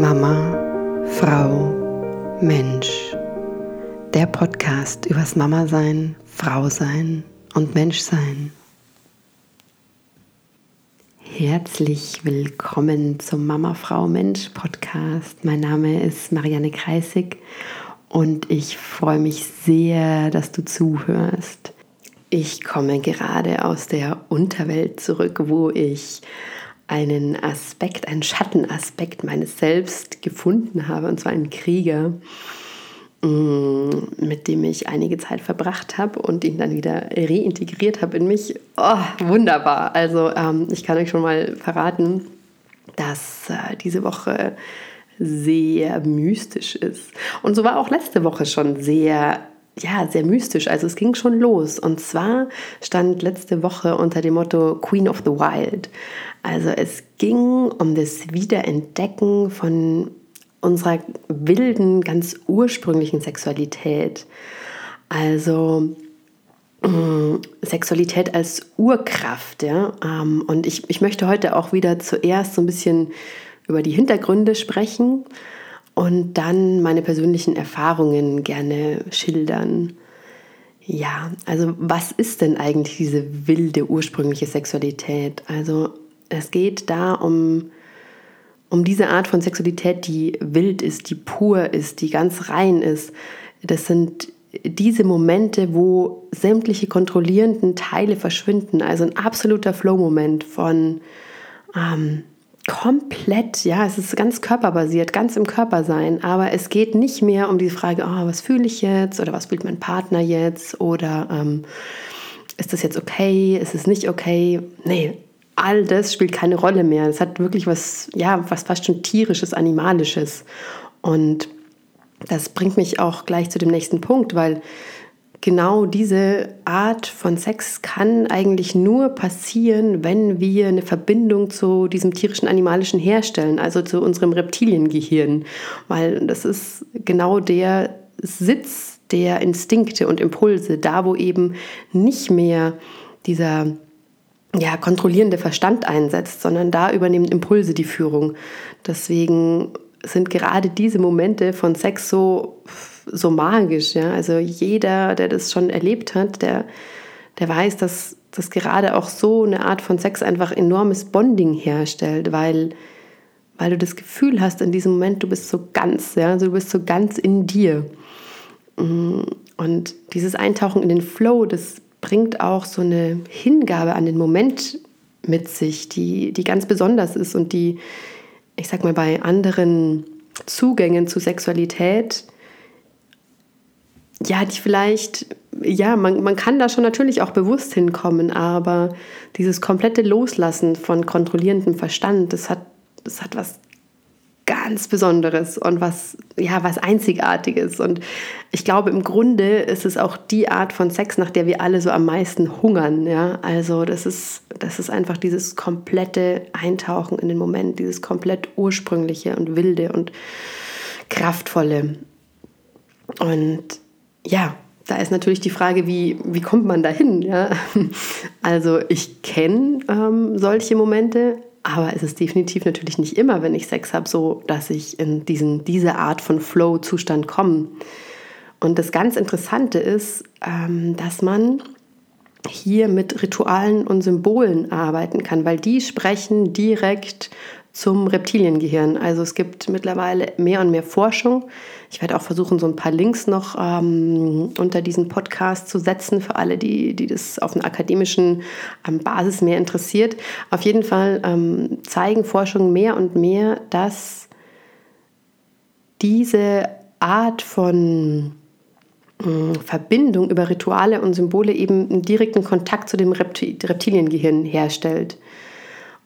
Mama, Frau, Mensch. Der Podcast übers Mama sein, Frau sein und Mensch sein. Herzlich willkommen zum Mama, Frau, Mensch Podcast. Mein Name ist Marianne Kreisig und ich freue mich sehr, dass du zuhörst. Ich komme gerade aus der Unterwelt zurück, wo ich einen Aspekt, einen Schattenaspekt meines Selbst gefunden habe, und zwar einen Krieger, mm, mit dem ich einige Zeit verbracht habe und ihn dann wieder reintegriert habe in mich. Oh, wunderbar. Also ähm, ich kann euch schon mal verraten, dass äh, diese Woche sehr mystisch ist. Und so war auch letzte Woche schon sehr ja, sehr mystisch. Also es ging schon los. Und zwar stand letzte Woche unter dem Motto Queen of the Wild. Also es ging um das Wiederentdecken von unserer wilden, ganz ursprünglichen Sexualität. Also äh, Sexualität als Urkraft. Ja? Ähm, und ich, ich möchte heute auch wieder zuerst so ein bisschen über die Hintergründe sprechen und dann meine persönlichen Erfahrungen gerne schildern. Ja, also was ist denn eigentlich diese wilde ursprüngliche Sexualität? Also es geht da um, um diese Art von Sexualität, die wild ist, die pur ist, die ganz rein ist. Das sind diese Momente, wo sämtliche kontrollierenden Teile verschwinden. Also ein absoluter Flow-Moment von ähm, komplett, ja, es ist ganz körperbasiert, ganz im Körper sein, aber es geht nicht mehr um die Frage, oh, was fühle ich jetzt oder was fühlt mein Partner jetzt oder ähm, ist das jetzt okay, ist es nicht okay? Nee, all das spielt keine Rolle mehr. Es hat wirklich was, ja, was fast schon tierisches, animalisches und das bringt mich auch gleich zu dem nächsten Punkt, weil genau diese Art von Sex kann eigentlich nur passieren, wenn wir eine Verbindung zu diesem tierischen Animalischen herstellen, also zu unserem Reptiliengehirn, weil das ist genau der Sitz der Instinkte und Impulse, da wo eben nicht mehr dieser ja, kontrollierende Verstand einsetzt, sondern da übernehmen Impulse die Führung. Deswegen sind gerade diese Momente von Sex so so magisch. Ja? Also jeder, der das schon erlebt hat, der, der weiß, dass das gerade auch so eine Art von Sex einfach enormes Bonding herstellt, weil, weil du das Gefühl hast in diesem Moment, du bist so ganz, ja? also du bist so ganz in dir. Mm, und dieses Eintauchen in den Flow, das bringt auch so eine Hingabe an den Moment mit sich, die, die ganz besonders ist und die, ich sag mal, bei anderen Zugängen zu Sexualität ja, die vielleicht, ja, man, man kann da schon natürlich auch bewusst hinkommen, aber dieses komplette Loslassen von kontrollierendem Verstand, das hat, das hat was ganz Besonderes und was, ja, was Einzigartiges. Und ich glaube, im Grunde ist es auch die Art von Sex, nach der wir alle so am meisten hungern. Ja? Also das ist, das ist einfach dieses komplette Eintauchen in den Moment, dieses komplett ursprüngliche und wilde und kraftvolle. Und ja, da ist natürlich die Frage, wie, wie kommt man dahin? Ja? Also ich kenne ähm, solche Momente, aber es ist definitiv natürlich nicht immer, wenn ich Sex habe, so, dass ich in diesen, diese Art von Flow-Zustand komme. Und das ganz Interessante ist, ähm, dass man hier mit Ritualen und Symbolen arbeiten kann, weil die sprechen direkt zum Reptiliengehirn. Also es gibt mittlerweile mehr und mehr Forschung. Ich werde auch versuchen, so ein paar Links noch ähm, unter diesen Podcast zu setzen für alle, die, die das auf einer akademischen ähm, Basis mehr interessiert. Auf jeden Fall ähm, zeigen Forschungen mehr und mehr, dass diese Art von äh, Verbindung über Rituale und Symbole eben einen direkten Kontakt zu dem Reptiliengehirn herstellt.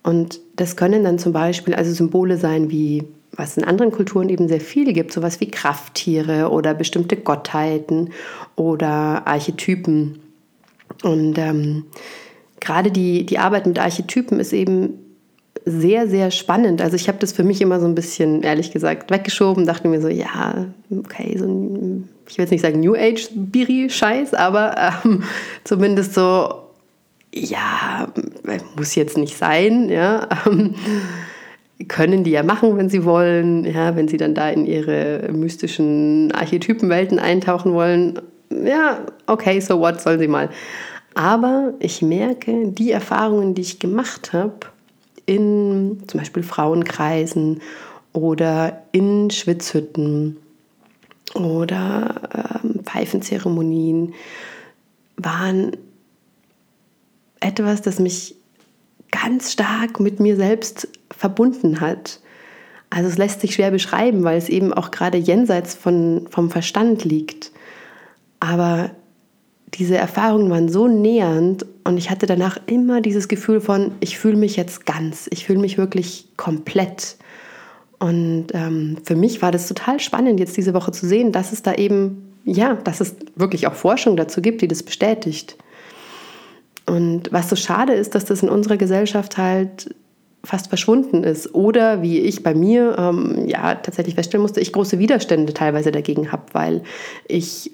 Und das können dann zum Beispiel also Symbole sein wie was in anderen Kulturen eben sehr viele gibt, sowas wie Krafttiere oder bestimmte Gottheiten oder Archetypen. Und ähm, gerade die, die Arbeit mit Archetypen ist eben sehr, sehr spannend. Also ich habe das für mich immer so ein bisschen, ehrlich gesagt, weggeschoben, dachte mir so, ja, okay, so ein, ich will jetzt nicht sagen New Age-Biri-Scheiß, aber ähm, zumindest so ja, muss jetzt nicht sein, ja. können die ja machen, wenn sie wollen, ja, wenn sie dann da in ihre mystischen Archetypenwelten eintauchen wollen. Ja, okay, so what, sollen sie mal. Aber ich merke, die Erfahrungen, die ich gemacht habe, in zum Beispiel Frauenkreisen oder in Schwitzhütten oder ähm, Pfeifenzeremonien, waren etwas, das mich ganz stark mit mir selbst verbunden hat. Also es lässt sich schwer beschreiben, weil es eben auch gerade jenseits von, vom Verstand liegt. Aber diese Erfahrungen waren so nähernd und ich hatte danach immer dieses Gefühl von, ich fühle mich jetzt ganz, ich fühle mich wirklich komplett. Und ähm, für mich war das total spannend, jetzt diese Woche zu sehen, dass es da eben, ja, dass es wirklich auch Forschung dazu gibt, die das bestätigt. Und was so schade ist, dass das in unserer Gesellschaft halt fast verschwunden ist. Oder wie ich bei mir ähm, ja tatsächlich feststellen musste, ich große Widerstände teilweise dagegen habe, weil ich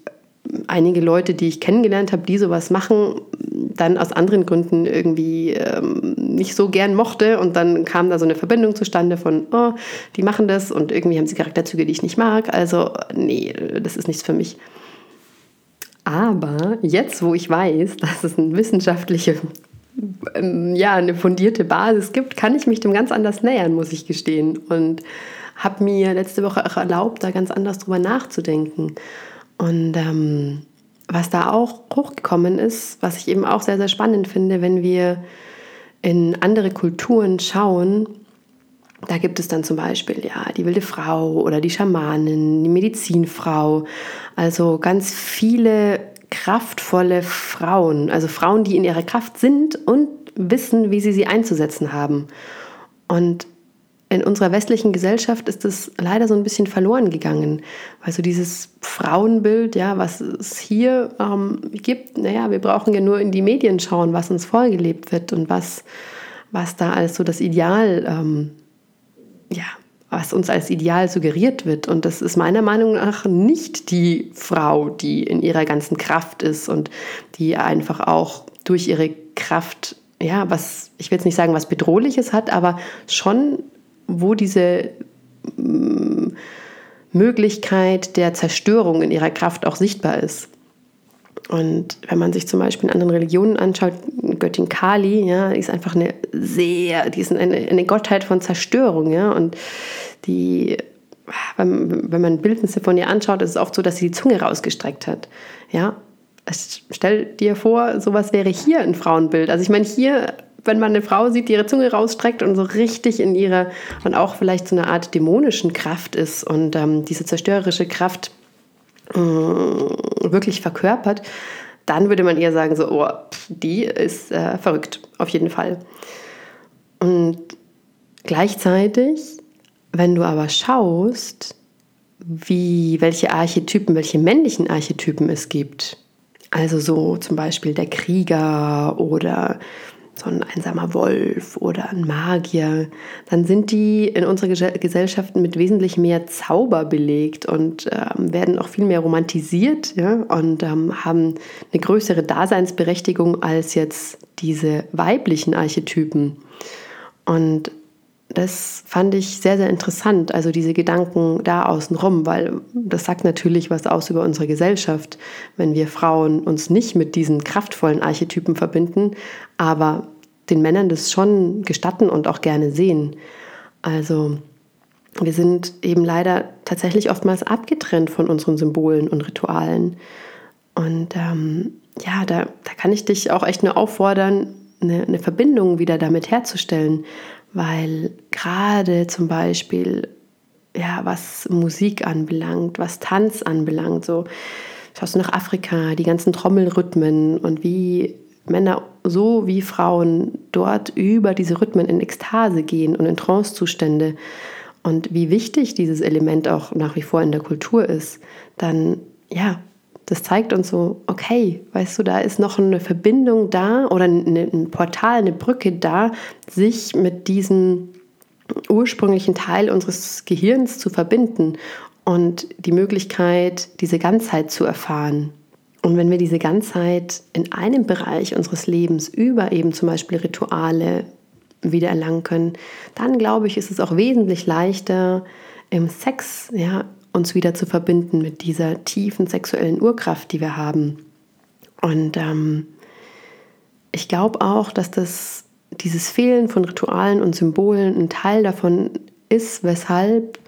einige Leute, die ich kennengelernt habe, die sowas machen, dann aus anderen Gründen irgendwie ähm, nicht so gern mochte. Und dann kam da so eine Verbindung zustande von, oh, die machen das und irgendwie haben sie Charakterzüge, die ich nicht mag. Also, nee, das ist nichts für mich. Aber jetzt, wo ich weiß, dass es eine wissenschaftliche, ähm, ja, eine fundierte Basis gibt, kann ich mich dem ganz anders nähern, muss ich gestehen. Und habe mir letzte Woche auch erlaubt, da ganz anders drüber nachzudenken. Und ähm, was da auch hochgekommen ist, was ich eben auch sehr, sehr spannend finde, wenn wir in andere Kulturen schauen, da gibt es dann zum Beispiel ja die wilde Frau oder die Schamanin, die Medizinfrau, also ganz viele kraftvolle Frauen, also Frauen, die in ihrer Kraft sind und wissen, wie sie sie einzusetzen haben. Und in unserer westlichen Gesellschaft ist das leider so ein bisschen verloren gegangen. weil so dieses Frauenbild, ja, was es hier ähm, gibt, naja, wir brauchen ja nur in die Medien schauen, was uns vorgelebt wird und was, was da als so das Ideal, ähm, ja, was uns als Ideal suggeriert wird. Und das ist meiner Meinung nach nicht die Frau, die in ihrer ganzen Kraft ist und die einfach auch durch ihre Kraft ja, was, ich will jetzt nicht sagen, was Bedrohliches hat, aber schon wo diese mm, Möglichkeit der Zerstörung in ihrer Kraft auch sichtbar ist. Und wenn man sich zum Beispiel in anderen Religionen anschaut, Göttin Kali, ja, die ist einfach eine sehr, die ist eine, eine Gottheit von Zerstörung, ja, und die, wenn, wenn man Bildnisse von ihr anschaut, ist es oft so, dass sie die Zunge rausgestreckt hat, ja. Stell dir vor, sowas wäre hier ein Frauenbild. Also ich meine, hier wenn man eine Frau sieht, die ihre Zunge rausstreckt und so richtig in ihrer und auch vielleicht so eine Art dämonischen Kraft ist und ähm, diese zerstörerische Kraft äh, wirklich verkörpert, dann würde man eher sagen, so, oh, die ist äh, verrückt, auf jeden Fall. Und gleichzeitig, wenn du aber schaust, wie, welche Archetypen, welche männlichen Archetypen es gibt, also so zum Beispiel der Krieger oder so ein einsamer Wolf oder ein Magier, dann sind die in unserer Gesellschaft mit wesentlich mehr Zauber belegt und ähm, werden auch viel mehr romantisiert ja, und ähm, haben eine größere Daseinsberechtigung als jetzt diese weiblichen Archetypen. Und das fand ich sehr, sehr interessant, also diese Gedanken da außenrum, weil das sagt natürlich was aus über unsere Gesellschaft, wenn wir Frauen uns nicht mit diesen kraftvollen Archetypen verbinden, aber den Männern das schon gestatten und auch gerne sehen. Also wir sind eben leider tatsächlich oftmals abgetrennt von unseren Symbolen und Ritualen. Und ähm, ja, da, da kann ich dich auch echt nur auffordern, eine, eine Verbindung wieder damit herzustellen, weil gerade zum Beispiel, ja, was Musik anbelangt, was Tanz anbelangt, so schaust du nach Afrika, die ganzen Trommelrhythmen und wie Männer so wie Frauen dort über diese Rhythmen in Ekstase gehen und in Trancezustände und wie wichtig dieses Element auch nach wie vor in der Kultur ist, dann ja, das zeigt uns so, okay, weißt du, da ist noch eine Verbindung da oder ein Portal, eine Brücke da, sich mit diesem ursprünglichen Teil unseres Gehirns zu verbinden und die Möglichkeit, diese Ganzheit zu erfahren. Und wenn wir diese Ganzheit in einem Bereich unseres Lebens über eben zum Beispiel Rituale wieder erlangen können, dann glaube ich, ist es auch wesentlich leichter, im Sex ja, uns wieder zu verbinden mit dieser tiefen sexuellen Urkraft, die wir haben. Und ähm, ich glaube auch, dass das, dieses Fehlen von Ritualen und Symbolen ein Teil davon ist, weshalb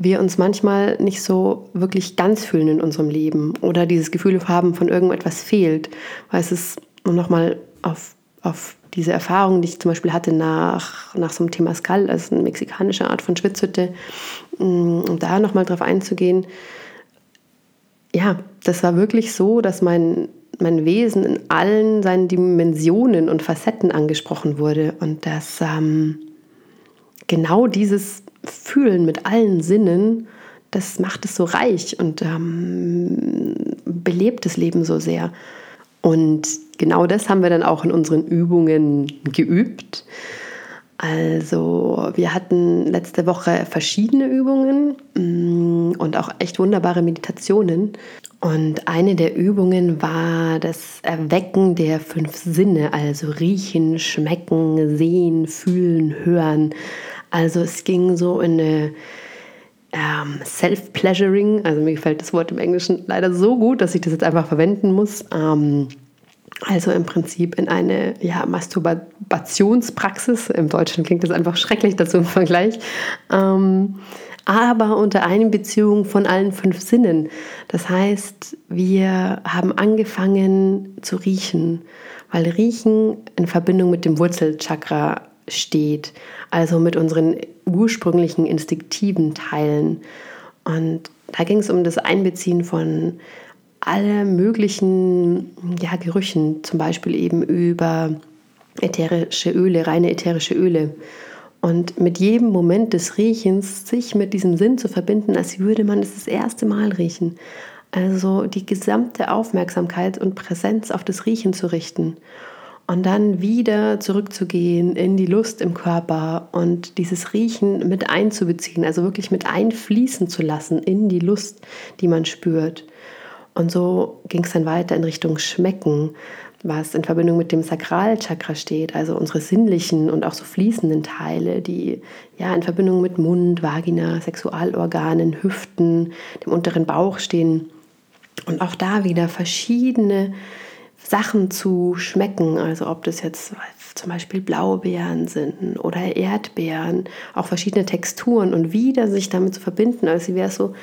wir uns manchmal nicht so wirklich ganz fühlen in unserem Leben oder dieses Gefühl haben, von irgendetwas fehlt. Weil es ist, um nochmal auf, auf diese Erfahrung, die ich zum Beispiel hatte nach, nach so einem Temascal, also eine mexikanische Art von Schwitzhütte, mm, um da nochmal drauf einzugehen. Ja, das war wirklich so, dass mein, mein Wesen in allen seinen Dimensionen und Facetten angesprochen wurde und dass ähm, genau dieses Fühlen mit allen Sinnen, das macht es so reich und ähm, belebt das Leben so sehr. Und genau das haben wir dann auch in unseren Übungen geübt. Also wir hatten letzte Woche verschiedene Übungen mm, und auch echt wunderbare Meditationen. Und eine der Übungen war das Erwecken der fünf Sinne, also riechen, schmecken, sehen, fühlen, hören. Also es ging so in eine ähm, Self-Pleasuring, also mir gefällt das Wort im Englischen leider so gut, dass ich das jetzt einfach verwenden muss. Ähm, also im Prinzip in eine ja, Masturbationspraxis. Im Deutschen klingt das einfach schrecklich dazu im Vergleich. Ähm, aber unter Einbeziehung von allen fünf Sinnen. Das heißt, wir haben angefangen zu riechen, weil Riechen in Verbindung mit dem Wurzelchakra steht, also mit unseren ursprünglichen instinktiven Teilen. Und da ging es um das Einbeziehen von alle möglichen ja, Gerüchen, zum Beispiel eben über ätherische Öle, reine ätherische Öle. Und mit jedem Moment des Riechens sich mit diesem Sinn zu verbinden, als würde man es das erste Mal riechen. Also die gesamte Aufmerksamkeit und Präsenz auf das Riechen zu richten und dann wieder zurückzugehen in die Lust im Körper und dieses Riechen mit einzubeziehen, also wirklich mit einfließen zu lassen in die Lust, die man spürt. Und so ging es dann weiter in Richtung Schmecken, was in Verbindung mit dem Sakralchakra steht, also unsere sinnlichen und auch so fließenden Teile, die ja in Verbindung mit Mund, Vagina, Sexualorganen, Hüften, dem unteren Bauch stehen. Und auch da wieder verschiedene Sachen zu schmecken, also ob das jetzt zum Beispiel Blaubeeren sind oder Erdbeeren, auch verschiedene Texturen und wieder sich damit zu verbinden, als wäre es so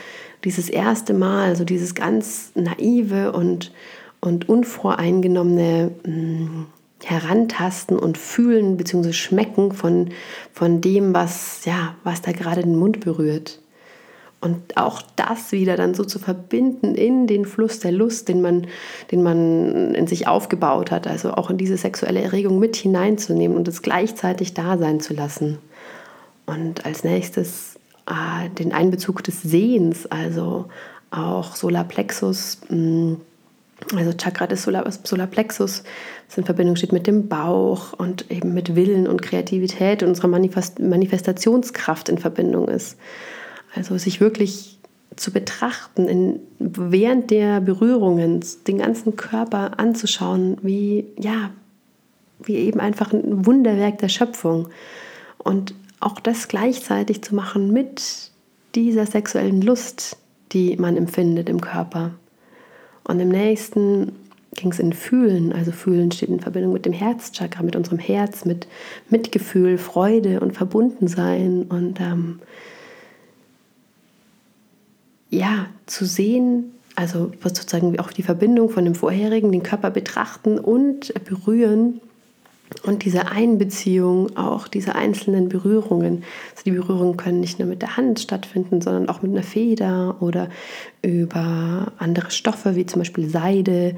dieses erste Mal, so dieses ganz naive und, und unvoreingenommene mh, mm, Herantasten und Fühlen bzw. Schmecken von, von dem, was, ja, was da gerade den Mund berührt. Und auch das wieder dann so zu verbinden in den Fluss der Lust, den man, den man in sich aufgebaut hat, also auch in diese sexuelle Erregung mit hineinzunehmen und es gleichzeitig da sein zu lassen. Und als nächstes äh, den Einbezug des Sehens, also auch Solarplexus, mh, mm, also Chakra des Solar, Solarplexus, das in Verbindung steht mit dem Bauch und eben mit Willen und Kreativität und unserer Manifest Manifestationskraft in Verbindung ist. Also sich wirklich zu betrachten, in, während der Berührungen den ganzen Körper anzuschauen, wie, ja, wie eben einfach ein Wunderwerk der Schöpfung. Und auch das gleichzeitig zu machen mit dieser sexuellen Lust, die man empfindet im Körper. Und im nächsten ging es in Fühlen. Also Fühlen steht in Verbindung mit dem Herzchakra, mit unserem Herz, mit Mitgefühl, Freude und Verbundensein. Und ähm, ja, zu sehen, also sozusagen auch die Verbindung von dem vorherigen, den Körper betrachten und berühren und diese Einbeziehung auch dieser einzelnen Berührungen. Also die Berührungen können nicht nur mit der Hand stattfinden, sondern auch mit einer Feder oder über andere Stoffe wie zum Beispiel Seide.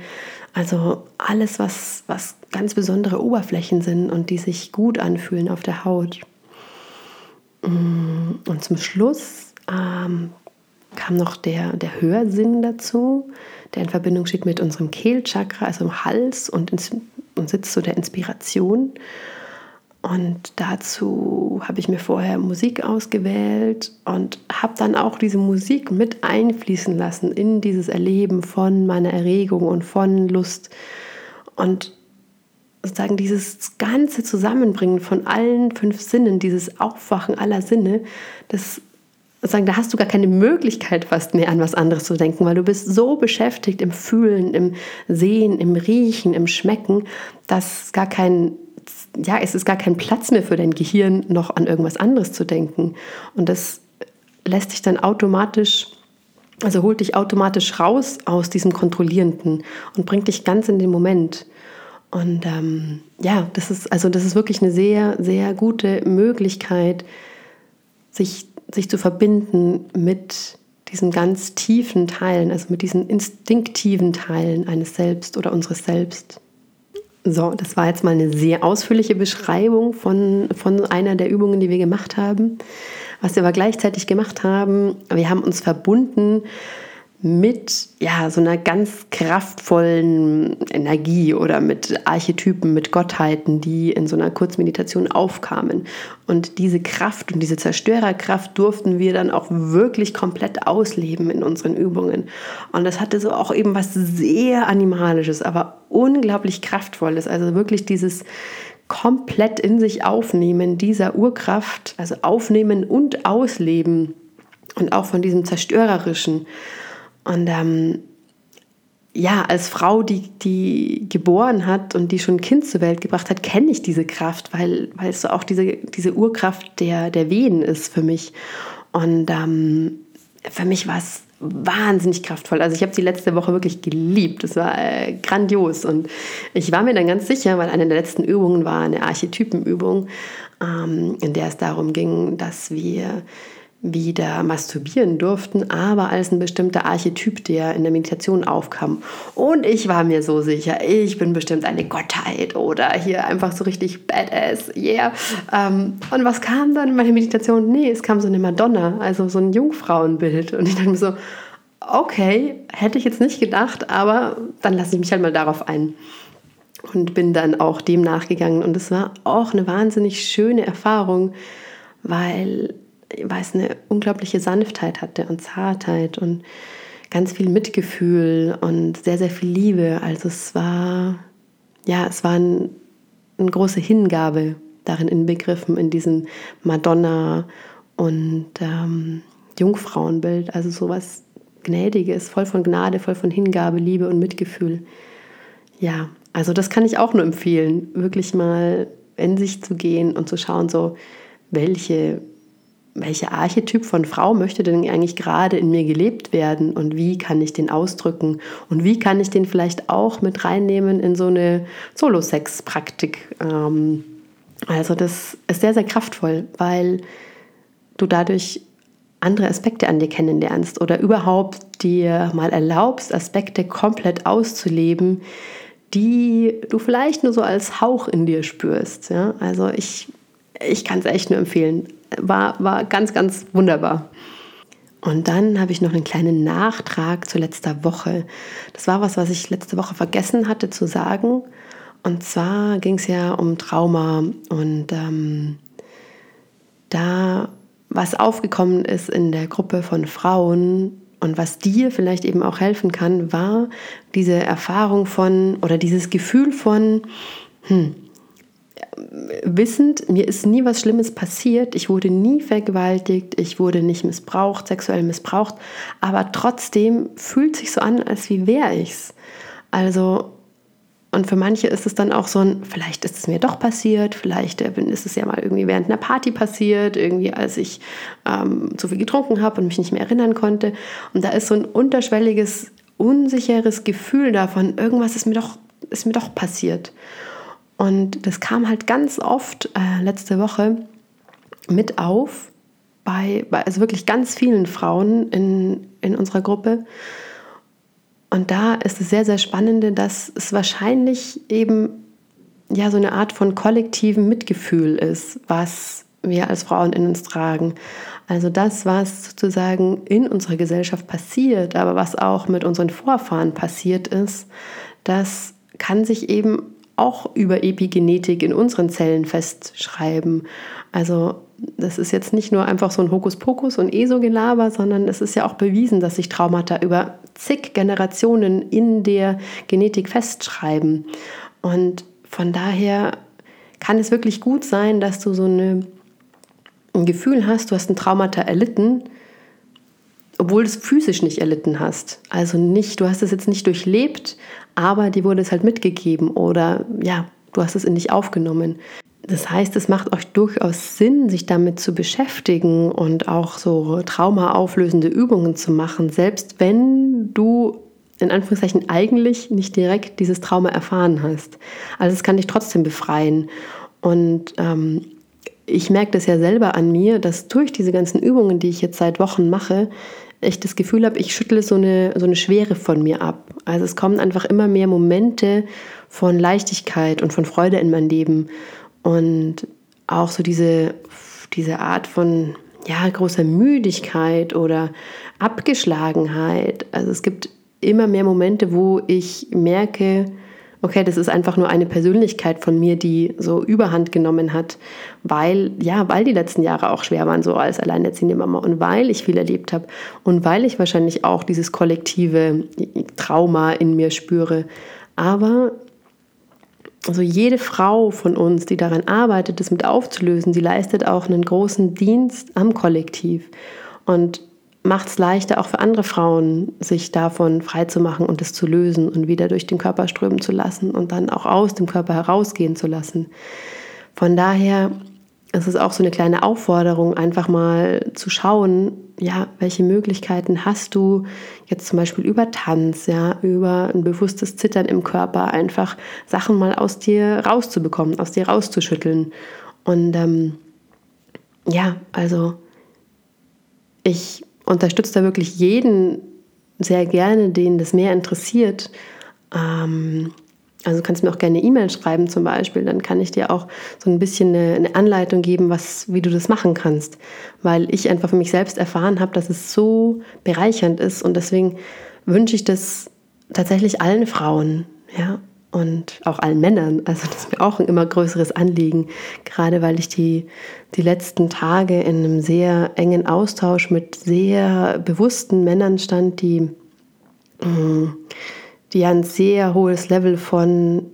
Also alles, was, was ganz besondere Oberflächen sind und die sich gut anfühlen auf der Haut. Und zum Schluss ähm, kam noch der, der Hörsinn dazu, der in Verbindung steht mit unserem Kehlchakra, also im Hals und, ins, und sitzt so der Inspiration. Und dazu habe ich mir vorher Musik ausgewählt und habe dann auch diese Musik mit einfließen lassen in dieses Erleben von meiner Erregung und von Lust. Und sozusagen dieses ganze Zusammenbringen von allen fünf Sinnen, dieses Aufwachen aller Sinne, das sagen, da hast du gar keine Möglichkeit fast mehr an was anderes zu denken, weil du bist so beschäftigt im Fühlen, im Sehen, im Riechen, im Schmecken, dass gar kein ja, es ist gar kein Platz mehr für dein Gehirn, noch an irgendwas anderes zu denken. Und das lässt dich dann automatisch, also holt dich automatisch raus aus diesem Kontrollierenden und bringt dich ganz in den Moment. Und ähm, ja, das ist also das ist wirklich eine sehr, sehr gute Möglichkeit, sich, sich zu verbinden mit diesen ganz tiefen Teilen, also mit diesen instinktiven Teilen eines Selbst oder unseres Selbst. So, das war jetzt mal eine sehr ausführliche Beschreibung von, von einer der Übungen, die wir gemacht haben. Was wir aber gleichzeitig gemacht haben, wir haben uns verbunden mit ja, so einer ganz kraftvollen Energie oder mit Archetypen, mit Gottheiten, die in so einer Kurzmeditation aufkamen. Und diese Kraft und diese Zerstörerkraft durften wir dann auch wirklich komplett ausleben in unseren Übungen. Und das hatte so auch eben was sehr Animalisches, aber unglaublich Kraftvolles. Also wirklich dieses komplett in sich aufnehmen dieser Urkraft, also aufnehmen und ausleben und auch von diesem Zerstörerischen. Und ähm, ja, als Frau, die, die geboren hat und die schon ein Kind zur Welt gebracht hat, kenne ich diese Kraft, weil, weil es so auch diese, diese Urkraft der, der Wehen ist für mich. Und ähm, für mich war es wahnsinnig kraftvoll. Also ich habe die letzte Woche wirklich geliebt. Es war äh, grandios. Und ich war mir dann ganz sicher, weil eine der letzten Übungen war eine Archetypenübung, ähm, in der es darum ging, dass wir wieder masturbieren durften, aber als ein bestimmter Archetyp, der in der Meditation aufkam. Und ich war mir so sicher, ich bin bestimmt eine Gottheit oder hier einfach so richtig badass, yeah. Ähm, und was kam dann in meiner Meditation? Nee, es kam so eine Madonna, also so ein Jungfrauenbild. Und ich dachte mir so, okay, hätte ich jetzt nicht gedacht, aber dann lasse ich mich halt mal darauf ein. Und bin dann auch dem nachgegangen. Und es war auch eine wahnsinnig schöne Erfahrung, weil weil es eine unglaubliche Sanftheit hatte und Zartheit und ganz viel Mitgefühl und sehr, sehr viel Liebe. Also es war, ja, es war ein, eine große Hingabe darin inbegriffen, in diesem Madonna und ähm, Jungfrauenbild. Also sowas Gnädiges, voll von Gnade, voll von Hingabe, Liebe und Mitgefühl. Ja, also das kann ich auch nur empfehlen, wirklich mal in sich zu gehen und zu schauen, so welche welcher Archetyp von Frau möchte denn eigentlich gerade in mir gelebt werden und wie kann ich den ausdrücken und wie kann ich den vielleicht auch mit reinnehmen in so eine Solo-Sex-Praktik. Ähm, also das ist sehr, sehr kraftvoll, weil du dadurch andere Aspekte an dir kennenlernst oder überhaupt dir mal erlaubst, Aspekte komplett auszuleben, die du vielleicht nur so als Hauch in dir spürst. Ja? Also ich, ich kann es echt nur empfehlen war, war ganz, ganz wunderbar. Und dann habe ich noch einen kleinen Nachtrag zu letzter Woche. Das war was, was ich letzte Woche vergessen hatte zu sagen. Und zwar ging es ja um Trauma und ähm, da, was aufgekommen ist in der Gruppe von Frauen und was dir vielleicht eben auch helfen kann, war diese Erfahrung von oder dieses Gefühl von, hm, wissend, mir ist nie was Schlimmes passiert, ich wurde nie vergewaltigt, ich wurde nicht missbraucht, sexuell missbraucht, aber trotzdem fühlt sich so an, als wie wäre ich's. Also und für manche ist es dann auch so ein, vielleicht ist es mir doch passiert, vielleicht äh, ist es ja mal irgendwie während einer Party passiert, irgendwie als ich ähm, zu viel getrunken habe und mich nicht mehr erinnern konnte. Und da ist so ein unterschwelliges, unsicheres Gefühl davon, irgendwas ist mir doch, ist mir doch passiert. Und das kam halt ganz oft äh, letzte Woche mit auf bei, bei, also wirklich ganz vielen Frauen in, in unserer Gruppe. Und da ist es sehr, sehr spannende, dass es wahrscheinlich eben ja so eine Art von kollektivem Mitgefühl ist, was wir als Frauen in uns tragen. Also das, was sozusagen in unserer Gesellschaft passiert, aber was auch mit unseren Vorfahren passiert ist, das kann sich eben auch über Epigenetik in unseren Zellen festschreiben. Also das ist jetzt nicht nur einfach so ein Hokuspokus und ESO-Gelaber, sondern es ist ja auch bewiesen, dass sich Traumata über zig Generationen in der Genetik festschreiben. Und von daher kann es wirklich gut sein, dass du so eine, ein Gefühl hast, du hast ein Traumata erlitten, obwohl du es physisch nicht erlitten hast. Also nicht, du hast es jetzt nicht durchlebt, aber dir wurde es halt mitgegeben oder ja, du hast es in dich aufgenommen. Das heißt, es macht euch durchaus Sinn, sich damit zu beschäftigen und auch so traumaauflösende Übungen zu machen, selbst wenn du in Anführungszeichen eigentlich nicht direkt dieses Trauma erfahren hast. Also es kann dich trotzdem befreien. Und ähm, ich merke das ja selber an mir, dass durch diese ganzen Übungen, die ich jetzt seit Wochen mache, ich das Gefühl habe, ich schüttle so eine, so eine Schwere von mir ab. Also es kommen einfach immer mehr Momente von Leichtigkeit und von Freude in mein Leben. Und auch so diese, diese Art von ja, großer Müdigkeit oder Abgeschlagenheit. Also es gibt immer mehr Momente, wo ich merke, okay, das ist einfach nur eine Persönlichkeit von mir, die so Überhand genommen hat, weil, ja, weil die letzten Jahre auch schwer waren, so als alleinerziehende Mama und weil ich viel erlebt habe und weil ich wahrscheinlich auch dieses kollektive Trauma in mir spüre. Aber also jede Frau von uns, die daran arbeitet, das mit aufzulösen, die leistet auch einen großen Dienst am Kollektiv. Und macht es leichter, auch für andere Frauen, sich davon freizumachen und es zu lösen und wieder durch den Körper strömen zu lassen und dann auch aus dem Körper herausgehen zu lassen. Von daher ist es auch so eine kleine Aufforderung, einfach mal zu schauen, ja, welche Möglichkeiten hast du jetzt zum Beispiel über Tanz, ja, über ein bewusstes Zittern im Körper, einfach Sachen mal aus dir rauszubekommen, aus dir rauszuschütteln. Und ähm, ja, also ich unterstütze da wirklich jeden sehr gerne, den das mehr interessiert. Ähm, also kannst du mir auch gerne E-Mail schreiben zum Beispiel, dann kann ich dir auch so ein bisschen eine, eine, Anleitung geben, was, wie du das machen kannst, weil ich einfach für mich selbst erfahren habe, dass es so bereichernd ist und deswegen wünsche ich das tatsächlich allen Frauen, ja, und auch allen Männern. Also das ist mir auch ein immer größeres Anliegen, gerade weil ich die, die letzten Tage in einem sehr engen Austausch mit sehr bewussten Männern stand, die, mm, die ein sehr hohes Level von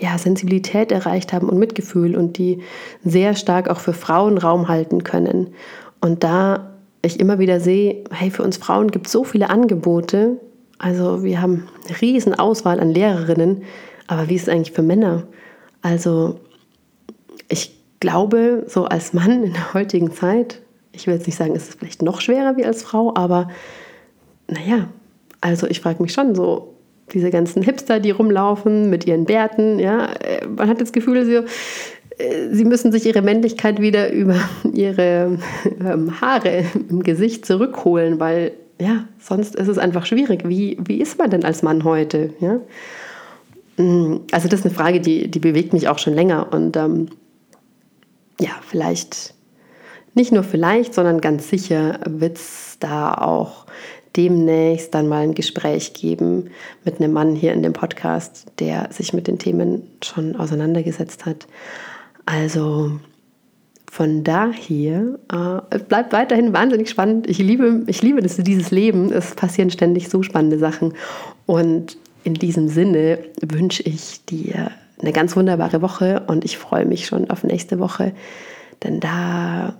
ja, Sensibilität erreicht haben und Mitgefühl und die sehr stark auch für Frauen Raum halten können. Und da ich immer wieder sehe, hey, für uns Frauen gibt es so viele Angebote. Also wir haben eine riesen Auswahl an Lehrerinnen, aber wie ist es eigentlich für Männer? Also ich glaube, so als Mann in der heutigen Zeit, ich will jetzt nicht sagen, ist es vielleicht noch schwerer wie als Frau, aber naja, also ich frage mich schon so, diese ganzen Hipster, die rumlaufen mit ihren Bärten, ja, äh, man hat das Gefühl, sie, äh, sie müssen sich ihre Männlichkeit wieder über ihre ähm, Haare im Gesicht zurückholen, weil ja, sonst ist es einfach schwierig. Wie, wie ist man denn als Mann heute? Ja? Mm, also das ist eine Frage, die, die bewegt mich auch schon länger. Und ähm, ja, vielleicht, nicht nur vielleicht, sondern ganz sicher wird es da auch demnächst dann mal ein Gespräch geben mit einem Mann hier in dem Podcast, der sich mit den Themen schon auseinandergesetzt hat. Also von daher äh, bleibt weiterhin wahnsinnig spannend. Ich liebe, ich liebe das, dieses Leben. Es passieren ständig so spannende Sachen. Und in diesem Sinne wünsche ich dir eine ganz wunderbare Woche und ich freue mich schon auf nächste Woche, denn da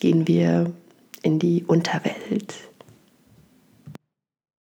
gehen wir in die Unterwelt.